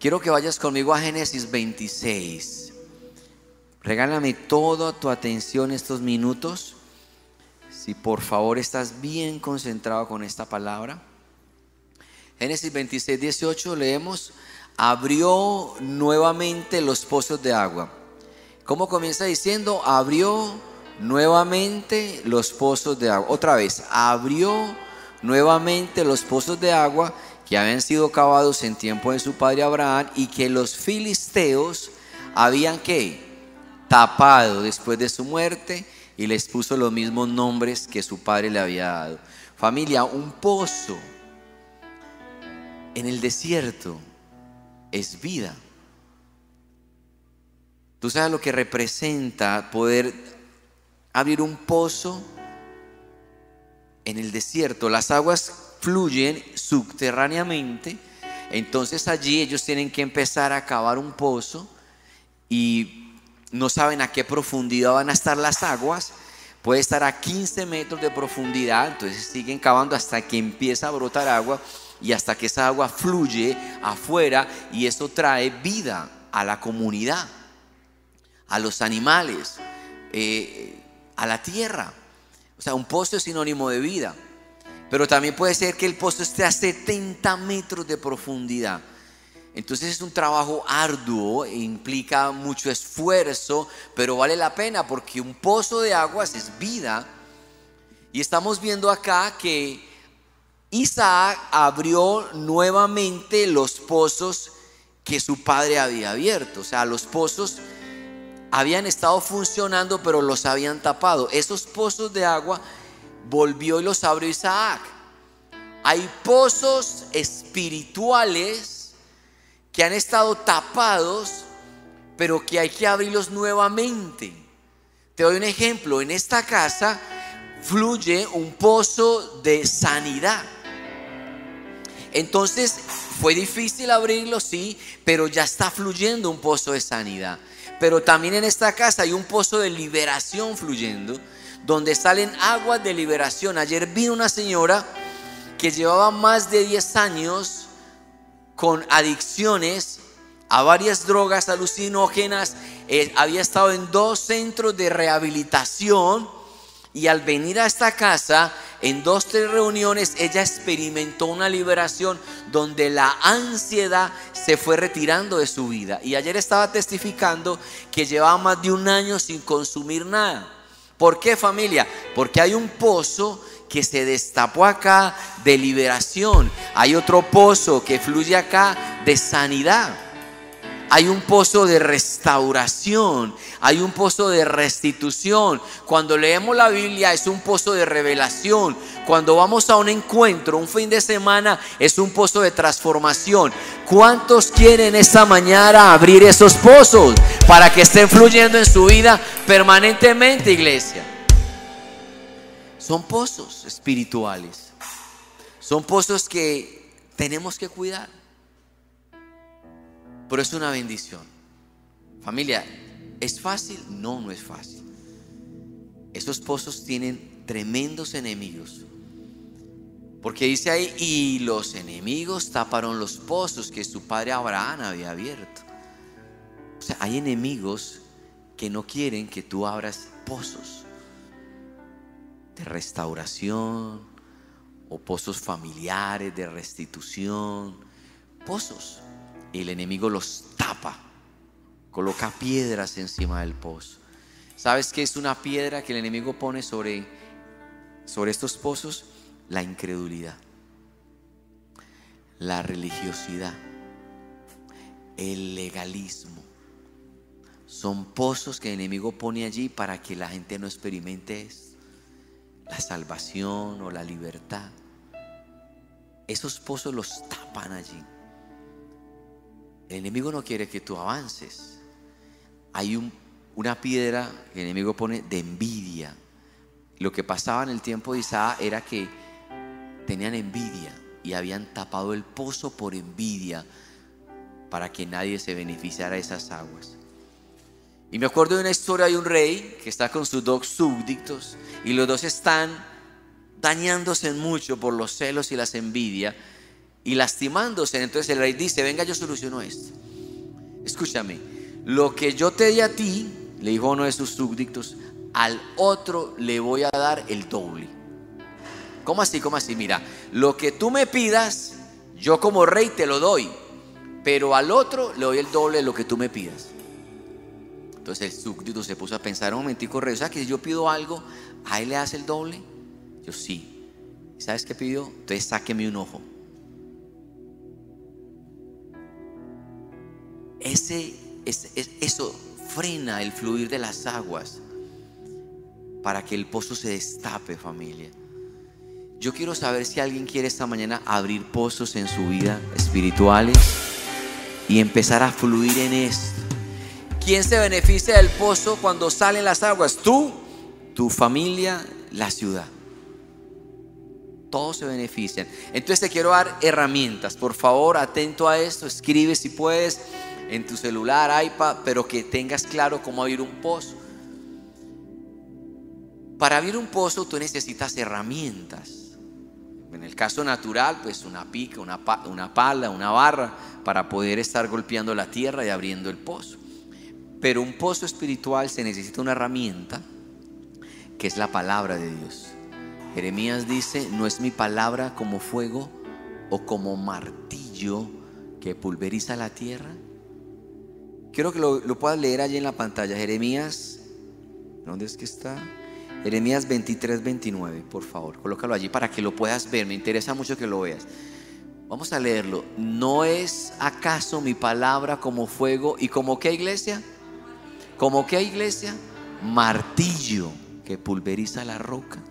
Quiero que vayas conmigo a Génesis 26. Regálame toda tu atención estos minutos. Si por favor estás bien concentrado con esta palabra. Génesis 26, 18 leemos, abrió nuevamente los pozos de agua. ¿Cómo comienza diciendo? Abrió nuevamente los pozos de agua. Otra vez, abrió nuevamente los pozos de agua que habían sido cavados en tiempo de su padre Abraham y que los filisteos habían que tapado después de su muerte y les puso los mismos nombres que su padre le había dado. Familia, un pozo en el desierto es vida. Tú sabes lo que representa poder abrir un pozo en el desierto. Las aguas fluyen subterráneamente. Entonces allí ellos tienen que empezar a cavar un pozo y no saben a qué profundidad van a estar las aguas. Puede estar a 15 metros de profundidad, entonces siguen cavando hasta que empieza a brotar agua y hasta que esa agua fluye afuera y eso trae vida a la comunidad, a los animales, eh, a la tierra. O sea, un pozo es sinónimo de vida. Pero también puede ser que el pozo esté a 70 metros de profundidad. Entonces es un trabajo arduo, e implica mucho esfuerzo, pero vale la pena porque un pozo de aguas es vida. Y estamos viendo acá que Isaac abrió nuevamente los pozos que su padre había abierto. O sea, los pozos habían estado funcionando, pero los habían tapado. Esos pozos de agua volvió y los abrió Isaac. Hay pozos espirituales que han estado tapados, pero que hay que abrirlos nuevamente. Te doy un ejemplo. En esta casa fluye un pozo de sanidad. Entonces fue difícil abrirlo, sí, pero ya está fluyendo un pozo de sanidad. Pero también en esta casa hay un pozo de liberación fluyendo donde salen aguas de liberación. Ayer vi una señora que llevaba más de 10 años con adicciones a varias drogas alucinógenas. Eh, había estado en dos centros de rehabilitación y al venir a esta casa, en dos, tres reuniones, ella experimentó una liberación donde la ansiedad se fue retirando de su vida. Y ayer estaba testificando que llevaba más de un año sin consumir nada. ¿Por qué familia? Porque hay un pozo que se destapó acá de liberación. Hay otro pozo que fluye acá de sanidad. Hay un pozo de restauración, hay un pozo de restitución. Cuando leemos la Biblia es un pozo de revelación. Cuando vamos a un encuentro, un fin de semana, es un pozo de transformación. ¿Cuántos quieren esta mañana abrir esos pozos para que estén fluyendo en su vida permanentemente, iglesia? Son pozos espirituales. Son pozos que tenemos que cuidar. Pero es una bendición. Familia, ¿es fácil? No, no es fácil. Esos pozos tienen tremendos enemigos. Porque dice ahí, y los enemigos taparon los pozos que su padre Abraham había abierto. O sea, hay enemigos que no quieren que tú abras pozos de restauración o pozos familiares de restitución. Pozos y el enemigo los tapa, coloca piedras encima del pozo. ¿Sabes qué es una piedra que el enemigo pone sobre, sobre estos pozos? La incredulidad, la religiosidad, el legalismo. Son pozos que el enemigo pone allí para que la gente no experimente la salvación o la libertad. Esos pozos los tapan allí. El enemigo no quiere que tú avances. Hay una piedra que el enemigo pone de envidia. Lo que pasaba en el tiempo de Isaac era que tenían envidia y habían tapado el pozo por envidia para que nadie se beneficiara de esas aguas. Y me acuerdo de una historia de un rey que está con sus dos súbditos y los dos están dañándose mucho por los celos y las envidias y lastimándose. Entonces el rey dice, venga, yo soluciono esto. Escúchame, lo que yo te di a ti, le dijo uno de sus súbditos, al otro le voy a dar el doble. ¿Cómo así? ¿Cómo así? Mira, lo que tú me pidas, yo como rey te lo doy, pero al otro le doy el doble de lo que tú me pidas. Entonces el súbdito se puso a pensar un momentico, rey, o sea que si yo pido algo, ¿a él le hace el doble? Yo sí. ¿Sabes qué pidió? Entonces sáqueme un ojo. Eso frena el fluir de las aguas para que el pozo se destape, familia. Yo quiero saber si alguien quiere esta mañana abrir pozos en su vida espirituales y empezar a fluir en esto. ¿Quién se beneficia del pozo cuando salen las aguas? Tú, tu familia, la ciudad. Todos se benefician. Entonces te quiero dar herramientas. Por favor, atento a esto. Escribe si puedes en tu celular, iPad, pero que tengas claro cómo abrir un pozo. Para abrir un pozo tú necesitas herramientas. En el caso natural, pues una pica, una, una pala, una barra para poder estar golpeando la tierra y abriendo el pozo. Pero un pozo espiritual se necesita una herramienta que es la palabra de Dios. Jeremías dice, no es mi palabra como fuego o como martillo que pulveriza la tierra. Quiero que lo, puedas leer allí en la pantalla. Jeremías, ¿dónde es que está? Jeremías 23, 29, por favor, colócalo allí para que lo puedas ver. Me interesa mucho que lo veas. Vamos a leerlo. ¿No es acaso mi palabra como fuego y como qué iglesia? ¿Como qué iglesia? Martillo que pulveriza la roca.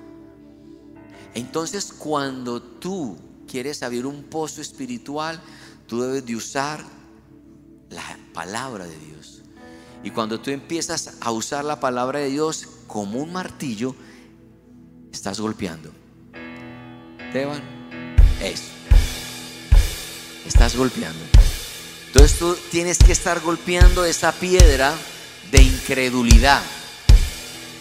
Entonces cuando tú quieres abrir un pozo espiritual, tú debes de usar palabra de Dios. Y cuando tú empiezas a usar la palabra de Dios, como un martillo, estás golpeando. Esteban, eso. Estás golpeando. Entonces tú tienes que estar golpeando esa piedra de incredulidad.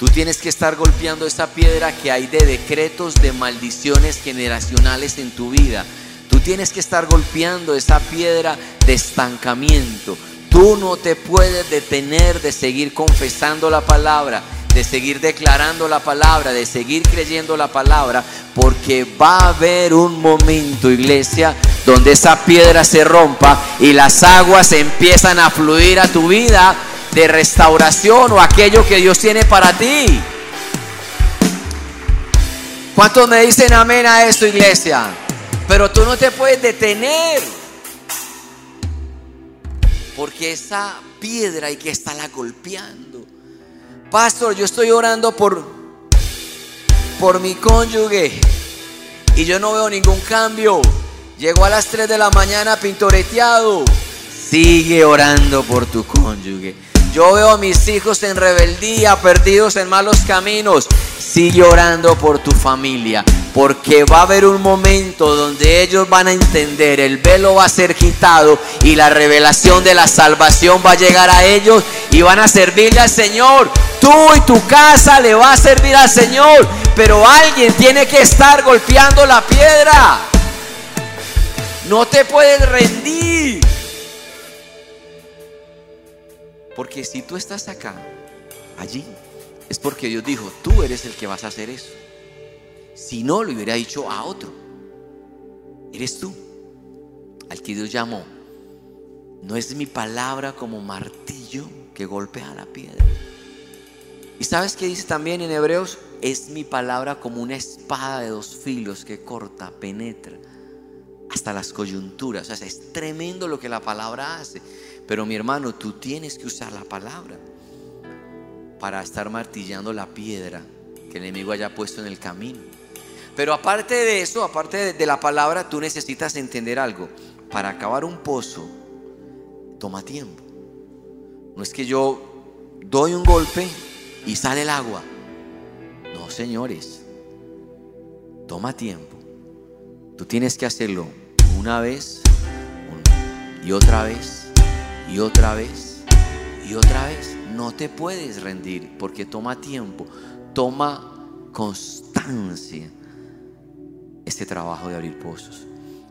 Tú tienes que estar golpeando esa piedra que hay de decretos, de maldiciones generacionales en tu vida. Tú tienes que estar golpeando esa piedra de estancamiento. Tú no te puedes detener de seguir confesando la palabra de seguir declarando la palabra, de seguir creyendo la palabra, porque va a haber un momento, iglesia, donde esa piedra se rompa y las aguas empiezan a fluir a tu vida de restauración o aquello que Dios tiene para ti. ¿Cuántos me dicen amén a esto, iglesia? Pero tú no te puedes detener. Porque esa piedra hay que estarla golpeando. Pastor, yo estoy orando por, por mi cónyuge y yo no veo ningún cambio. Llegó a las 3 de la mañana pintoreteado. Sigue orando por tu cónyuge. Yo veo a mis hijos en rebeldía, perdidos en malos caminos. Sigue orando por tu familia, porque va a haber un momento donde ellos van a entender, el velo va a ser quitado y la revelación de la salvación va a llegar a ellos y van a servirle al Señor. Tú y tu casa le va a servir al Señor, pero alguien tiene que estar golpeando la piedra. No te puedes rendir. Porque si tú estás acá, allí, es porque Dios dijo, tú eres el que vas a hacer eso. Si no, lo hubiera dicho a otro. Eres tú, al que Dios llamó. No es mi palabra como martillo que golpea la piedra. ¿Y sabes qué dice también en Hebreos? Es mi palabra como una espada de dos filos que corta, penetra hasta las coyunturas. O sea, es tremendo lo que la palabra hace. Pero mi hermano, tú tienes que usar la palabra para estar martillando la piedra que el enemigo haya puesto en el camino. Pero aparte de eso, aparte de, la palabra, tú necesitas entender algo. Para acabar un pozo, toma tiempo. No es que yo doy un golpe y sale el agua. No, señores. Toma tiempo. Tú tienes que hacerlo una vez y otra vez y otra vez y otra vez. No te puedes rendir porque toma tiempo, toma constancia este trabajo de abrir pozos.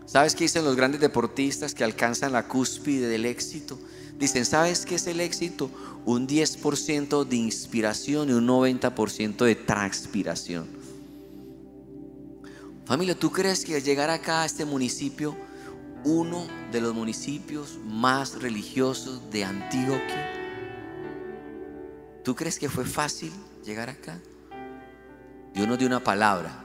¿Sabes qué dicen los grandes deportistas que alcanzan la cúspide del éxito? Dicen, ¿sabes qué es el éxito? Un 10% de inspiración y un 90% de transpiración. Familia, ¿tú crees que al llegar acá a este municipio, uno de los municipios más religiosos de Antioquia, ¿tú crees que fue fácil llegar acá? Dios nos dio una palabra,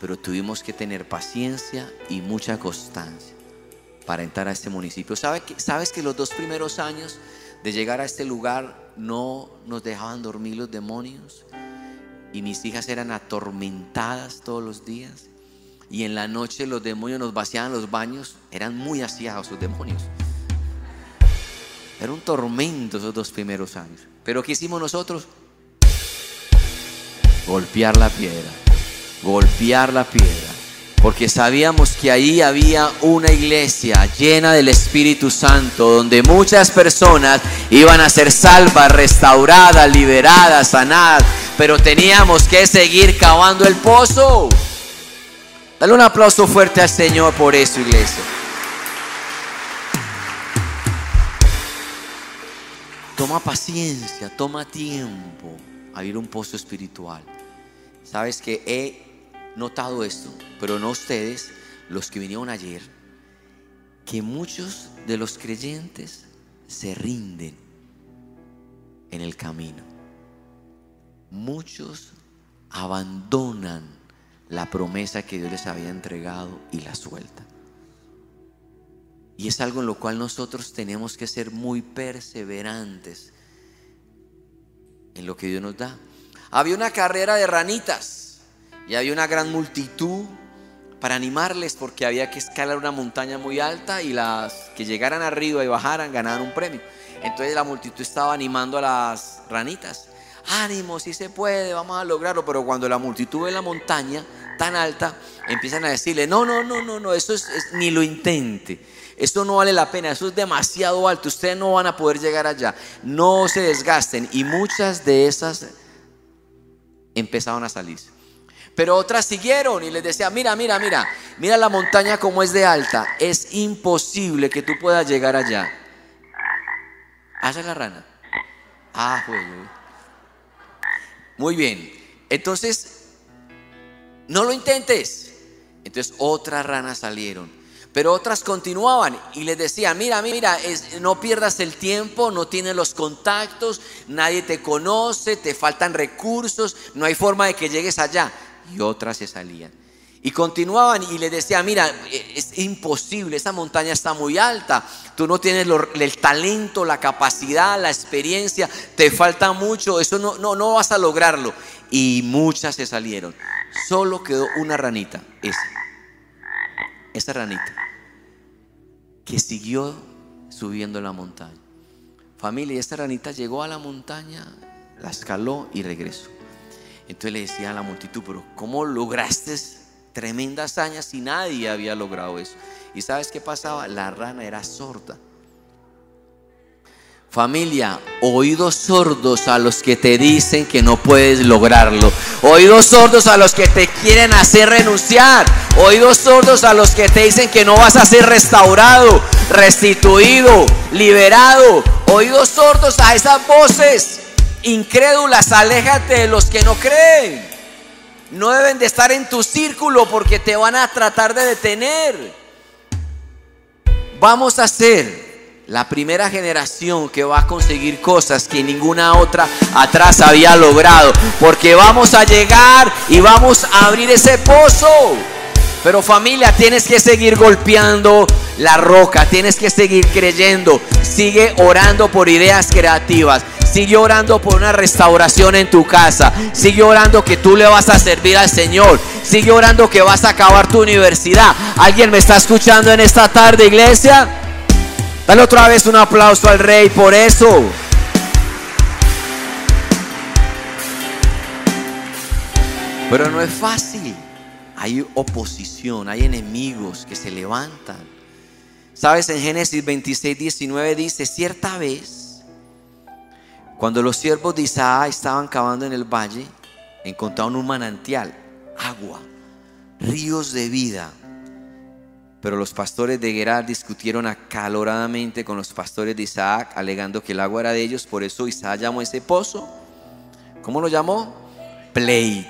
pero tuvimos que tener paciencia y mucha constancia para entrar a este municipio. ¿Sabes que, ¿Sabes que los dos primeros años de llegar a este lugar no nos dejaban dormir los demonios? Y mis hijas eran atormentadas todos los días. Y en la noche los demonios nos vaciaban los baños. Eran muy asiados los demonios. Era un tormento esos dos primeros años. Pero ¿qué hicimos nosotros? Golpear la piedra. Golpear la piedra porque sabíamos que ahí había una iglesia llena del Espíritu Santo, donde muchas personas iban a ser salvas, restauradas, liberadas, sanadas, pero teníamos que seguir cavando el pozo. Dale un aplauso fuerte al Señor por eso, iglesia. Toma paciencia, toma tiempo a ir un pozo espiritual. Sabes que he notado esto, pero no ustedes, los que vinieron ayer, que muchos de los creyentes se rinden en el camino. Muchos abandonan la promesa que Dios les había entregado y la suelta. Y es algo en lo cual nosotros tenemos que ser muy perseverantes en lo que Dios nos da. Había una carrera de ranitas y había una gran multitud para animarles porque había que escalar una montaña muy alta y las que llegaran arriba y bajaran ganaban un premio. Entonces la multitud estaba animando a las ranitas. Ánimo, si se puede, vamos a lograrlo. Pero cuando la multitud ve la montaña tan alta, empiezan a decirle, no, no, no, no, no, eso es, ni lo intente. Eso no vale la pena, eso es demasiado alto, ustedes no van a poder llegar allá. No se desgasten. Y muchas de esas empezaron a salirse. Pero otras siguieron y les decía, mira, mira, mira, mira la montaña como es de alta. Es imposible que tú puedas llegar allá. Hace la rana. Ah, Muy bien. Entonces, no lo intentes. Entonces otras ranas salieron. Pero otras continuaban y les decían, mira, mira, no pierdas el tiempo, no tienes los contactos, nadie te conoce, te faltan recursos, no hay forma de que llegues allá y otras se salían. Y continuaban y le decían, mira, e, es imposible, esa montaña está muy alta, tú no tienes el talento, la capacidad, la experiencia, te falta mucho, eso no, no, no vas a lograrlo. Y muchas se salieron. Solo quedó una ranita, esa, esa ranita, que siguió subiendo la montaña. Familia, esta ranita llegó a la montaña, la escaló y regresó. Entonces le decía a la multitud, pero ¿cómo lograste tremendas hazañas si nadie había logrado eso? ¿Y sabes qué pasaba? La rana era sorda. Familia, oídos sordos a los que te dicen que no puedes lograrlo. Oídos sordos a los que te quieren hacer renunciar. Oídos sordos a los que te dicen que no vas a ser restaurado, restituido, liberado. Oídos sordos a esas voces incrédulas, aléjate de los que no creen. No deben de estar en tu círculo porque te van a tratar de detener. Vamos a ser la primera generación que va a conseguir cosas que ninguna otra atrás había logrado. Porque vamos a llegar y vamos a abrir ese pozo. Pero familia, tienes que seguir golpeando la roca, tienes que seguir creyendo. Sigue orando por ideas creativas. Sigue orando por una restauración en tu casa. Sigue orando que tú le vas a servir al Señor. Sigue orando que vas a acabar tu universidad. ¿Alguien me está escuchando en esta tarde, iglesia? Dale otra vez un aplauso al rey por eso. Pero no es fácil. Hay oposición, hay enemigos que se levantan. Sabes, en Génesis 26, 19 dice, cierta vez cuando los siervos de Isaac estaban cavando en el valle, encontraron un manantial, agua, ríos de vida. Pero los pastores de Gerar discutieron acaloradamente con los pastores de Isaac, alegando que el agua era de ellos. Por eso Isaac llamó ese pozo. ¿Cómo lo llamó? Pleito.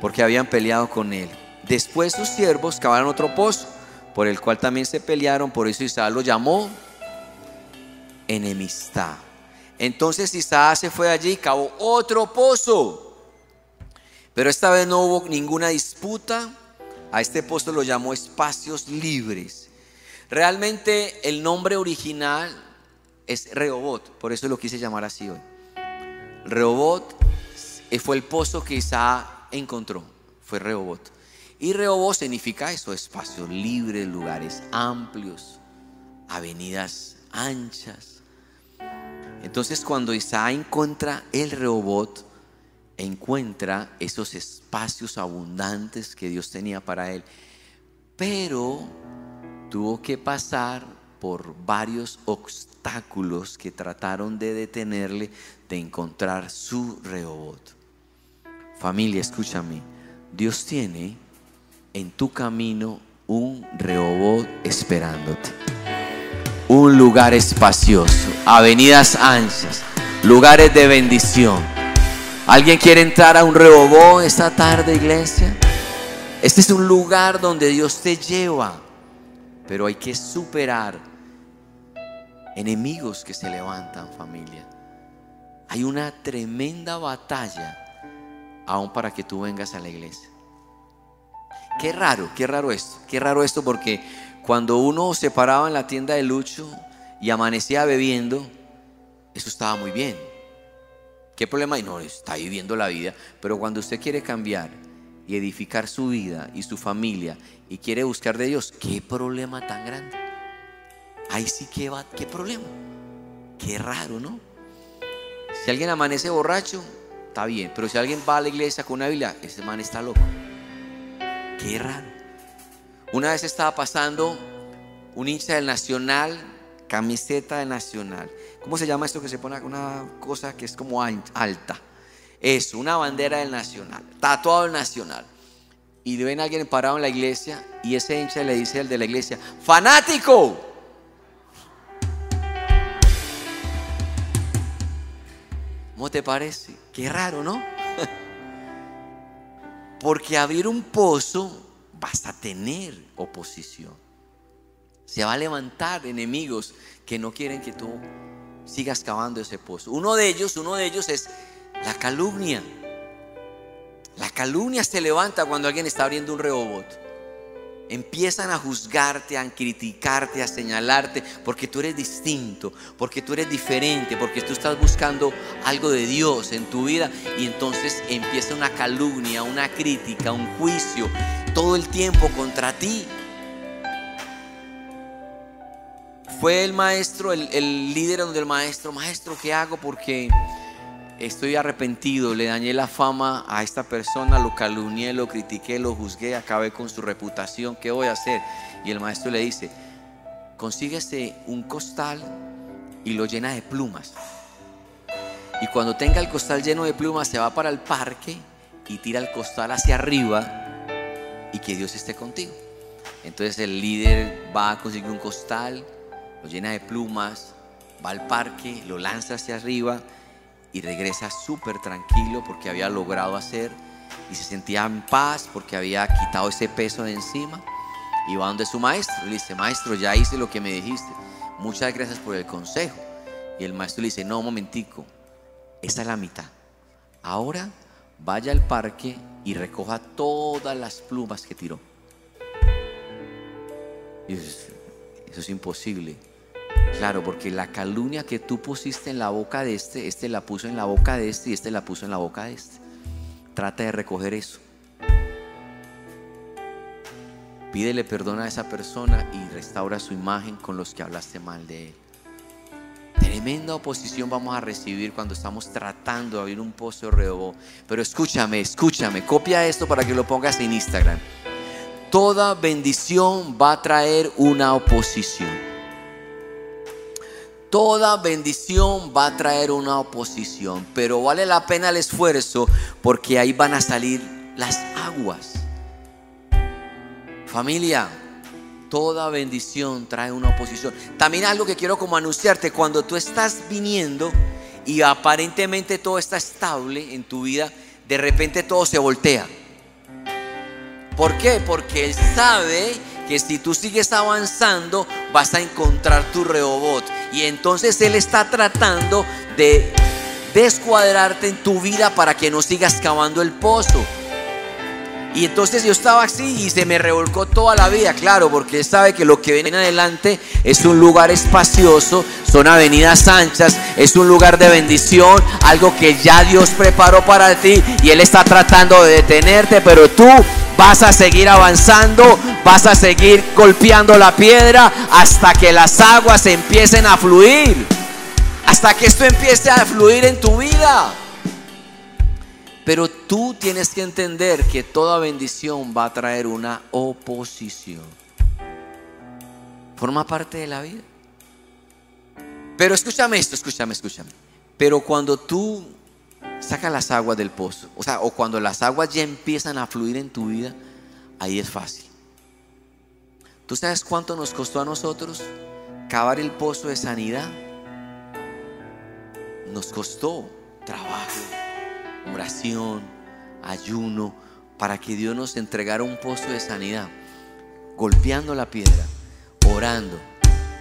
Porque habían peleado con él. Después sus siervos cavaron otro pozo, por el cual también se pelearon. Por eso Isaac lo llamó enemistad. Entonces Isaac se fue allí y cavó otro pozo. Pero esta vez no hubo ninguna disputa. A este pozo lo llamó espacios libres. Realmente el nombre original es Rehobot, por eso lo quise llamar así hoy. Rehobot fue el pozo que Isaac encontró, fue Rehobot. Y Rehobot significa eso, espacios libres, lugares amplios, avenidas anchas. Entonces cuando Isaac encuentra el Rehobot, encuentra esos espacios abundantes que Dios tenía para él. Pero tuvo que pasar por varios obstáculos que trataron de detenerle de encontrar su Rehobot. Familia, escúchame. Dios tiene en tu camino un Rehobot esperándote. Un lugar espacioso, avenidas anchas, lugares de bendición ¿Alguien quiere entrar a un rebobó esta tarde, iglesia? Este es un lugar donde Dios te lleva, pero hay que superar enemigos que se levantan, familia. Hay una tremenda batalla aún para que tú vengas a la iglesia. Qué raro, qué raro esto, qué raro esto porque cuando uno se paraba en la tienda de Lucho y amanecía bebiendo, eso estaba muy bien ¿Qué problema hay? No, está viviendo la vida. Pero cuando usted quiere cambiar y edificar su vida y su familia y quiere buscar de Dios, ¿qué problema tan grande? Ahí sí que va, ¿qué problema? Qué raro, ¿no? Si alguien amanece borracho, está bien. Pero si alguien va a la iglesia con una Biblia, ese man está loco. Qué raro. Una vez estaba pasando un hincha del Nacional, camiseta de Nacional. ¿Cómo se llama esto que se pone una cosa que es como alta? Eso, una bandera del Nacional, tatuado el Nacional. Y ven a alguien parado en la iglesia y ese hincha le dice al de la iglesia, fanático. ¿Cómo te parece? Qué raro, ¿no? Porque abrir un pozo vas a tener oposición. Se va a levantar enemigos que no quieren que tú sigas cavando ese pozo. Uno de ellos, uno de ellos es la calumnia. La calumnia se levanta cuando alguien está abriendo un rehobot. Empiezan a juzgarte, a criticarte, a señalarte, porque tú eres distinto, porque tú eres diferente, porque tú estás buscando algo de Dios en tu vida. Y entonces empieza una calumnia, una crítica, un juicio, todo el tiempo contra ti. Fue el maestro, el, líder donde el maestro, maestro, ¿qué hago? Porque estoy arrepentido, le dañé la fama a esta persona, lo calumnié, lo critiqué, lo juzgué, acabé con su reputación, ¿qué voy a hacer? Y el maestro le dice, consíguese un costal y lo llena de plumas. Y cuando tenga el costal lleno de plumas, se va para el parque y tira el costal hacia arriba y que Dios esté contigo. Entonces el líder va a conseguir un costal, lo llena de plumas, va al parque, lo lanza hacia arriba y regresa súper tranquilo porque había logrado hacer y se sentía en paz porque había quitado ese peso de encima. Y va donde su maestro, le dice, maestro, ya hice lo que me dijiste, muchas gracias por el consejo. Y el maestro le dice, no, un momentico, esta es la mitad. Ahora vaya al parque y recoja todas las plumas que tiró. Y eso es imposible. Claro, porque la calumnia que tú pusiste en la boca de este, este la puso en la boca de este y este la puso en la boca de este. Trata de recoger eso. Pídele perdón a esa persona y restaura su imagen con los que hablaste mal de él. Tremenda oposición vamos a recibir cuando estamos tratando de abrir un pozo de Pero escúchame, escúchame, copia esto para que lo pongas en Instagram. Toda bendición va a traer una oposición. Toda bendición va a traer una oposición, pero vale la pena el esfuerzo porque ahí van a salir las aguas. Familia, toda bendición trae una oposición. También algo que quiero como anunciarte, cuando tú estás viniendo y aparentemente todo está estable en tu vida, de repente todo se voltea. ¿Por qué? Porque Él sabe que si tú sigues avanzando vas a encontrar tu rehobot. Y entonces Él está tratando de descuadrarte en tu vida para que no sigas cavando el pozo. Y entonces yo estaba así y se me revolcó toda la vida, claro, porque él sabe que lo que viene adelante es un lugar espacioso, son avenidas anchas, es un lugar de bendición, algo que ya Dios preparó para ti y él está tratando de detenerte, pero tú vas a seguir avanzando, vas a seguir golpeando la piedra hasta que las aguas empiecen a fluir, hasta que esto empiece a fluir en tu vida. Pero tú tienes que entender que toda bendición va a traer una oposición. Forma parte de la vida. Pero escúchame esto, escúchame, escúchame. Pero cuando tú sacas las aguas del pozo, o sea, o cuando las aguas ya empiezan a fluir en tu vida, ahí es fácil. ¿Tú sabes cuánto nos costó a nosotros cavar el pozo de sanidad? Nos costó trabajo oración, ayuno, para que Dios nos entregara un pozo de sanidad, golpeando la piedra, orando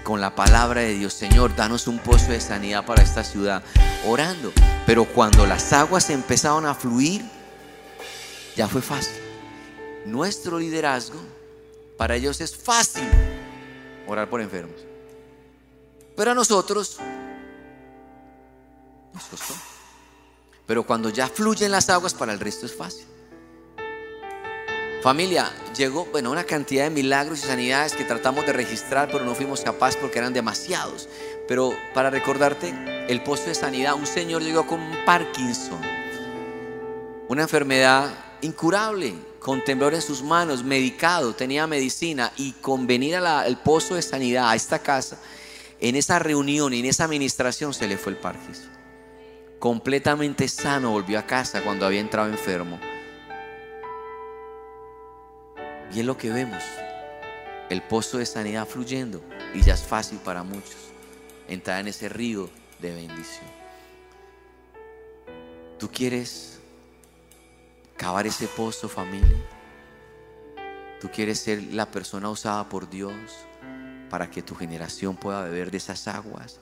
con la palabra de Dios, Señor, danos un pozo de sanidad para esta ciudad, orando. Pero cuando las aguas empezaron a fluir, ya fue fácil. Nuestro liderazgo, para ellos es fácil orar por enfermos. Pero a nosotros nos costó. Pero cuando ya fluyen las aguas, para el resto es fácil. Familia, llegó, bueno, una cantidad de milagros y sanidades que tratamos de registrar, pero no fuimos capaces porque eran demasiados. Pero para recordarte, el pozo de sanidad, un señor llegó con Parkinson, una enfermedad incurable, con temblor en sus manos, medicado, tenía medicina, y con venir al pozo de sanidad, a esta casa, en esa reunión y en esa administración se le fue el Parkinson. Completamente sano, volvió a casa cuando había entrado enfermo. Y es lo que vemos, el pozo de sanidad fluyendo y ya es fácil para muchos entrar en ese río de bendición. ¿Tú quieres cavar ese pozo, familia? ¿Tú quieres ser la persona usada por Dios para que tu generación pueda beber de esas aguas?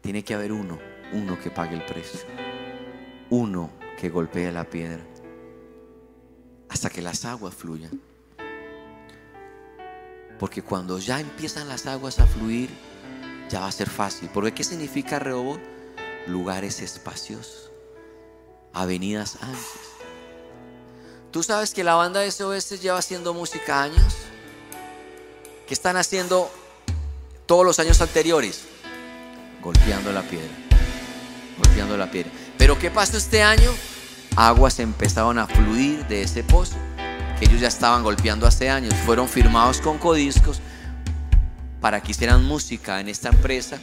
Tiene que haber uno uno que pague el precio, uno que golpee la piedra, hasta que las aguas fluyan. Porque cuando ya empiezan las aguas a fluir, ya va a ser fácil. Porque ¿qué significa Rehoboth? Lugares espaciosos, avenidas anchas. ¿Tú sabes que la banda de SOS lleva haciendo música años? ¿Qué están haciendo todos los años anteriores? Golpeando la piedra golpeando la piedra. Pero ¿qué pasó este año? Aguas empezaron a fluir de ese pozo que ellos ya estaban golpeando hace años. Fueron firmados con Codiscos para que hicieran música en esta empresa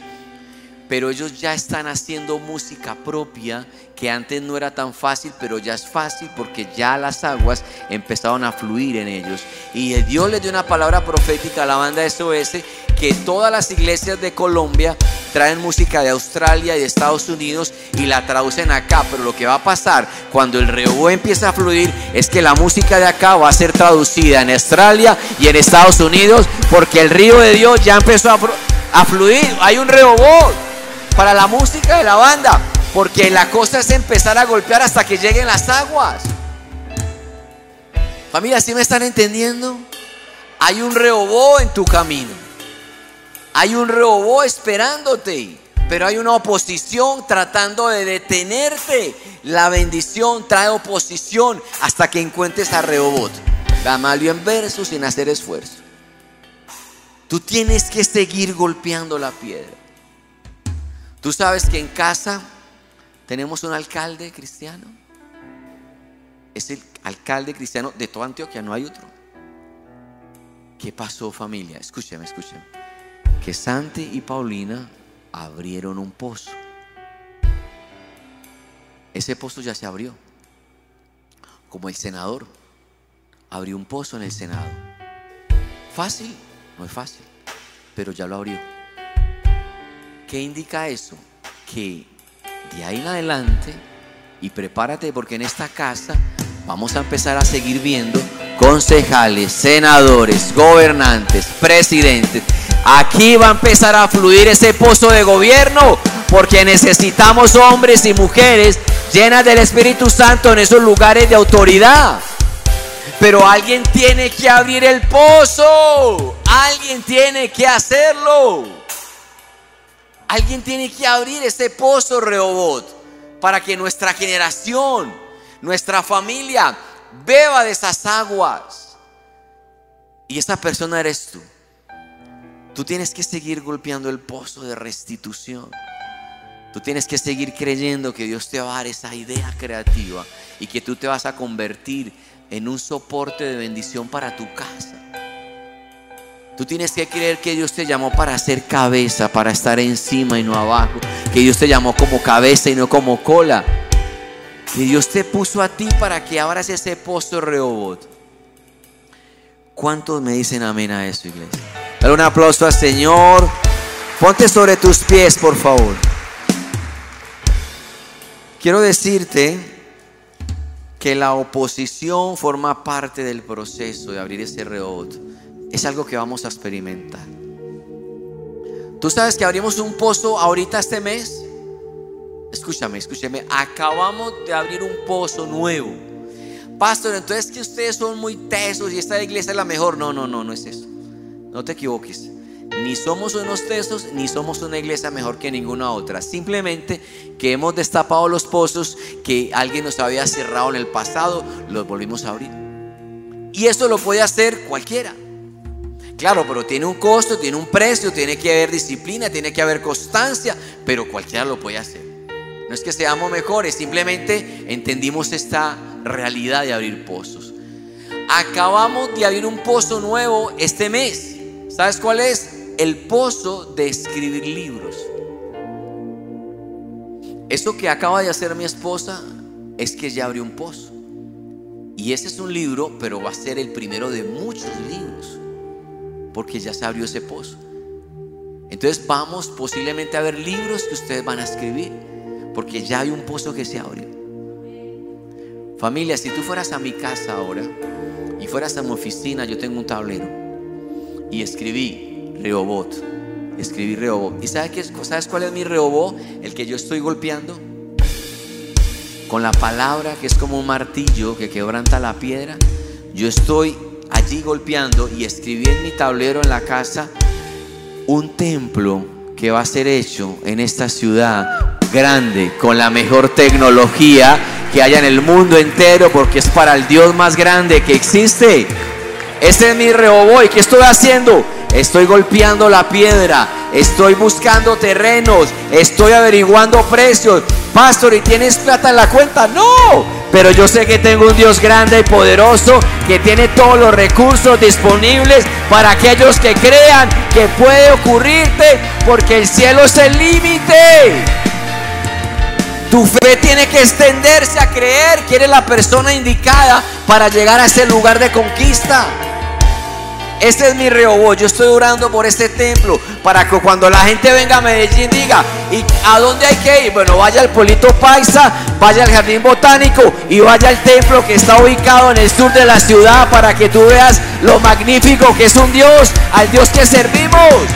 pero ellos ya están haciendo música propia que antes no era tan fácil, pero ya es fácil porque ya las aguas empezaron a fluir en ellos. Y Dios les dio una palabra profética a la banda SOS que todas las iglesias de Colombia traen música de Australia y de Estados Unidos y la traducen acá, pero lo que va a pasar cuando el río empieza a fluir es que la música de acá va a ser traducida en Australia y en Estados Unidos porque el río de Dios ya empezó a, fluir, hay un rehobot para la música de la banda, porque la cosa es empezar a golpear hasta que lleguen las aguas. Familia, ¿sí me están entendiendo? Hay un rehobó en tu camino. Hay un rehobó esperándote, pero hay una oposición tratando de detenerte. La bendición trae oposición hasta que encuentres a Rehobot. Gamalio en verso sin hacer esfuerzo. Tú tienes que seguir golpeando la piedra. Tú sabes que en casa tenemos un alcalde cristiano. Es el alcalde cristiano de toda Antioquia, no hay otro. ¿Qué pasó familia? Escúcheme, escúcheme. Que Santi y Paulina abrieron un pozo. Ese pozo ya se abrió. Como el senador abrió un pozo en el Senado. Fácil, no es fácil, pero ya lo abrió. ¿Qué indica eso? Que de ahí en adelante, y prepárate porque en esta casa vamos a empezar a seguir viendo concejales, senadores, gobernantes, presidentes. Aquí va a empezar a fluir ese pozo de gobierno porque necesitamos hombres y mujeres llenas del Espíritu Santo en esos lugares de autoridad. Pero alguien tiene que abrir el pozo. Alguien tiene que hacerlo. Alguien tiene que abrir ese pozo, Rehobot, para que nuestra generación, nuestra familia, beba de esas aguas. Y esa persona eres tú. Tú tienes que seguir golpeando el pozo de restitución. Tú tienes que seguir creyendo que Dios te va a dar esa idea creativa y que tú te vas a convertir en un soporte de bendición para tu casa. Tú tienes que creer que Dios te llamó para ser cabeza, para estar encima y no abajo. Que Dios te llamó como cabeza y no como cola. Que Dios te puso a ti para que abras ese pozo Rehobot. ¿Cuántos me dicen amén a eso, iglesia? Dale un aplauso al Señor. Ponte sobre tus pies, por favor. Quiero decirte que la oposición forma parte del proceso de abrir ese Rehobot. Es algo que vamos a experimentar. Tú sabes que abrimos un pozo ahorita este mes. Escúchame, escúchame. Acabamos de abrir un pozo nuevo. Pastor, entonces que ustedes son muy tesos y esta iglesia es la mejor. No, no, no, no es eso. No te equivoques. Ni somos unos tesos, ni somos una iglesia mejor que ninguna otra. Simplemente que hemos destapado los pozos que alguien nos había cerrado en el pasado, los volvimos a abrir. Y eso lo puede hacer cualquiera. Claro, pero tiene un costo, tiene un precio, tiene que haber disciplina, tiene que haber constancia, pero cualquiera lo puede hacer. No es que seamos mejores, simplemente entendimos esta realidad de abrir pozos. Acabamos de abrir un pozo nuevo este mes. ¿Sabes cuál es? El pozo de escribir libros. Eso que acaba de hacer mi esposa es que ya abrió un pozo. Y ese es un libro, pero va a ser el primero de muchos libros, porque ya se abrió ese pozo. Entonces vamos posiblemente a ver libros que ustedes van a escribir, porque ya hay un pozo que se abrió. Familia, si tú fueras a mi casa ahora y fueras a mi oficina, yo tengo un tablero y escribí Rehobot. Escribí Rehobot. ¿Y sabes, qué, sabes cuál es mi Rehobot? El que yo estoy golpeando. Con la palabra que es como un martillo que quebranta la piedra. Yo estoy allí golpeando y escribí en mi tablero en la casa un templo que va a ser hecho en esta ciudad grande, con la mejor tecnología que haya en el mundo entero, porque es para el Dios más grande que existe. Ese es mi Rehoboy. ¿Qué estoy haciendo? Estoy golpeando la piedra. Estoy buscando terrenos. Estoy averiguando precios. Pastor, ¿y tienes plata en la cuenta? No. Pero yo sé que tengo un Dios grande y poderoso que tiene todos los recursos disponibles para aquellos que crean que puede ocurrirte porque el cielo es el límite. Tu fe tiene que extenderse a creer que eres la persona indicada para llegar a ese lugar de conquista. Este es mi Rehoboth. Yo estoy orando por este templo para que cuando la gente venga a Medellín diga, ¿y a dónde hay que ir? Bueno, vaya al Polito Paisa, vaya al Jardín Botánico y vaya al templo que está ubicado en el sur de la ciudad para que tú veas lo magnífico que es un Dios, al Dios que servimos.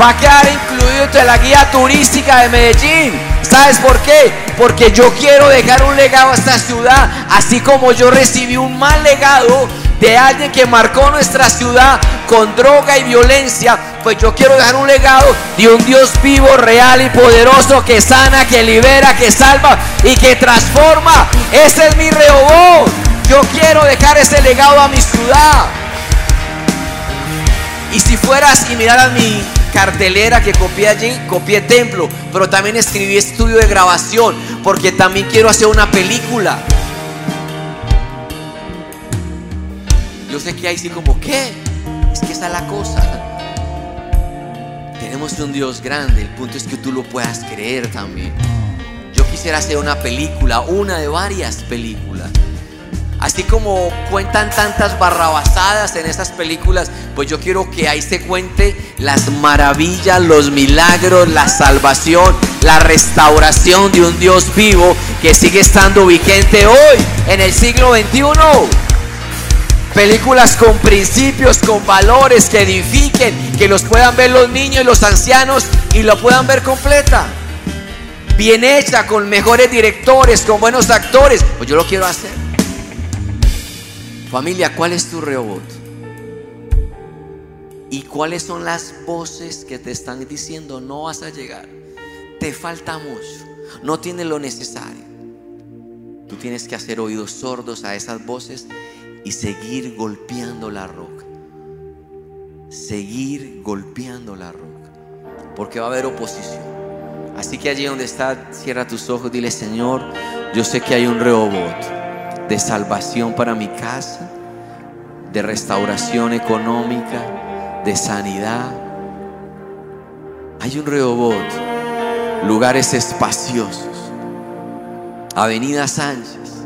Va a quedar incluido entre la guía turística de Medellín. ¿Sabes por qué? Porque yo quiero dejar un legado a esta ciudad, así como yo recibí un mal legado de alguien que marcó nuestra ciudad con droga y violencia, pues yo quiero dejar un legado de un Dios vivo, real y poderoso que sana, que libera, que salva y que transforma. Ese es mi Rehoboth. Yo quiero dejar ese legado a mi ciudad. Y si fueras y miraras mi cartelera que copié allí, copié templo, pero también escribí estudio de grabación, porque también quiero hacer una película. Yo sé que hay sí como, ¿qué? Es que esa es la cosa. Tenemos un Dios grande, el punto es que tú lo puedas creer también. Yo quisiera hacer una película, una de varias películas, Así como cuentan tantas barrabasadas en esas películas, pues yo quiero que ahí se cuente las maravillas, los milagros, la salvación, la restauración de un Dios vivo que sigue estando vigente hoy en el siglo XXI. Películas con principios, con valores que edifiquen, que los puedan ver los niños y los ancianos y lo puedan ver completa. Bien hecha, con mejores directores, con buenos actores. Pues yo lo quiero hacer. Familia, ¿cuál es tu Rehobot? ¿Y cuáles son las voces que te están diciendo no vas a llegar? Te falta mucho, no tienes lo necesario. Tú tienes que hacer oídos sordos a esas voces y seguir golpeando la roca. Seguir golpeando la roca. Porque va a haber oposición. Así que allí donde está, cierra tus ojos, dile Señor, yo sé que hay un rehobot de salvación para mi casa, de restauración económica, de sanidad. Hay un Rehobot, lugares espaciosos, Avenida Sánchez.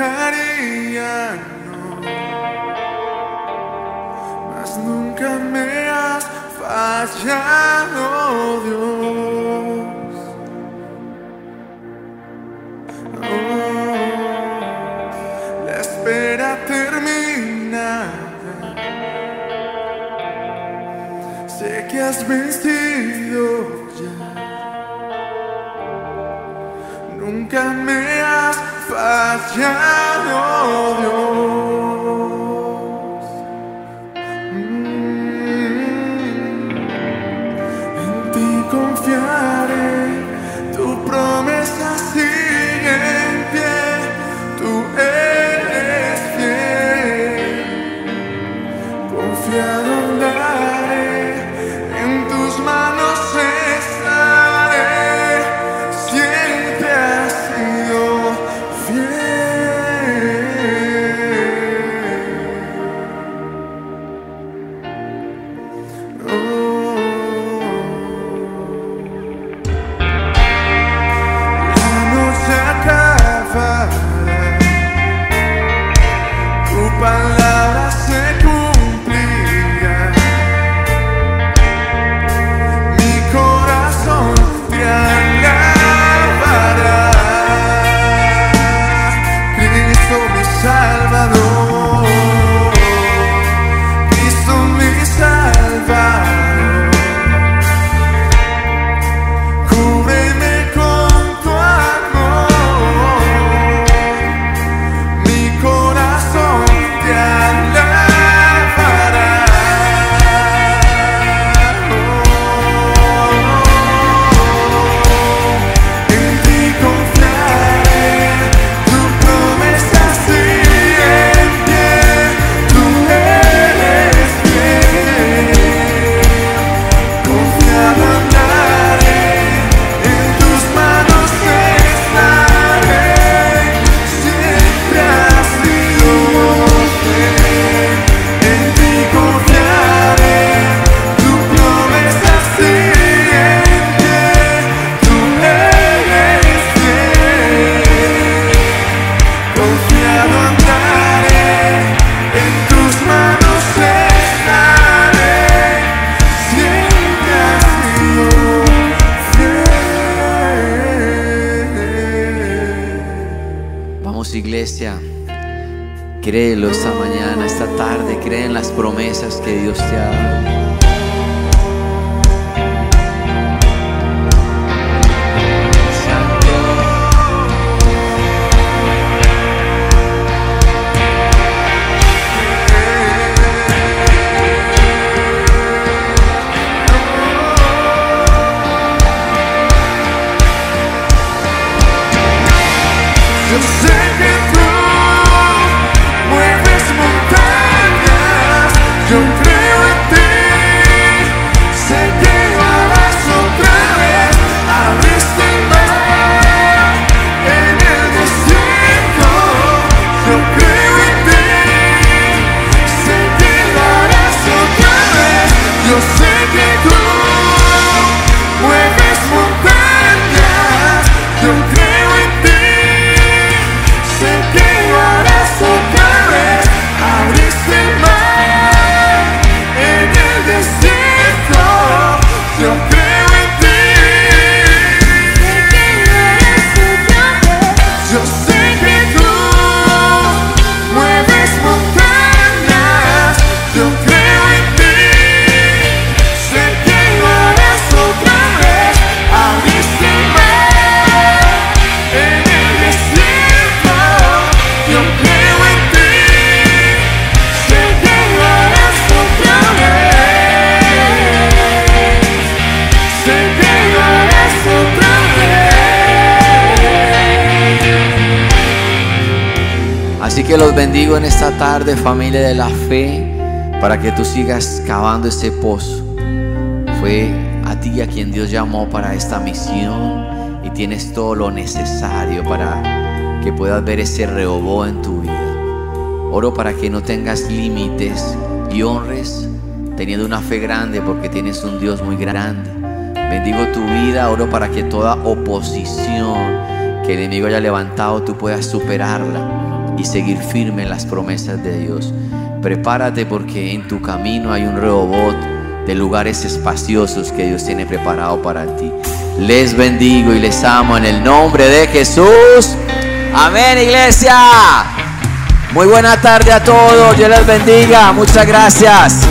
No. Mas nunca me has fallado, Dios. Oh, la espera termina. Sé que has vencido ya. Nunca me has fallado, Dios. Que Dios te ha dado. Bendigo en esta tarde, familia de la fe, para que tú sigas cavando ese pozo. Fue a ti a quien Dios llamó para esta misión y tienes todo lo necesario para que puedas ver ese rehobo en tu vida. Oro para que no tengas límites y honres teniendo una fe grande porque tienes un Dios muy grande. Bendigo tu vida, oro para que toda oposición que el enemigo haya levantado tú puedas superarla y seguir firme en las promesas de Dios. Prepárate porque en tu camino hay un rehobot de lugares espaciosos que Dios tiene preparado para ti. Les bendigo y les amo en el nombre de Jesús. Amén, iglesia. Muy buena tarde a todos. Dios les bendiga. Muchas gracias.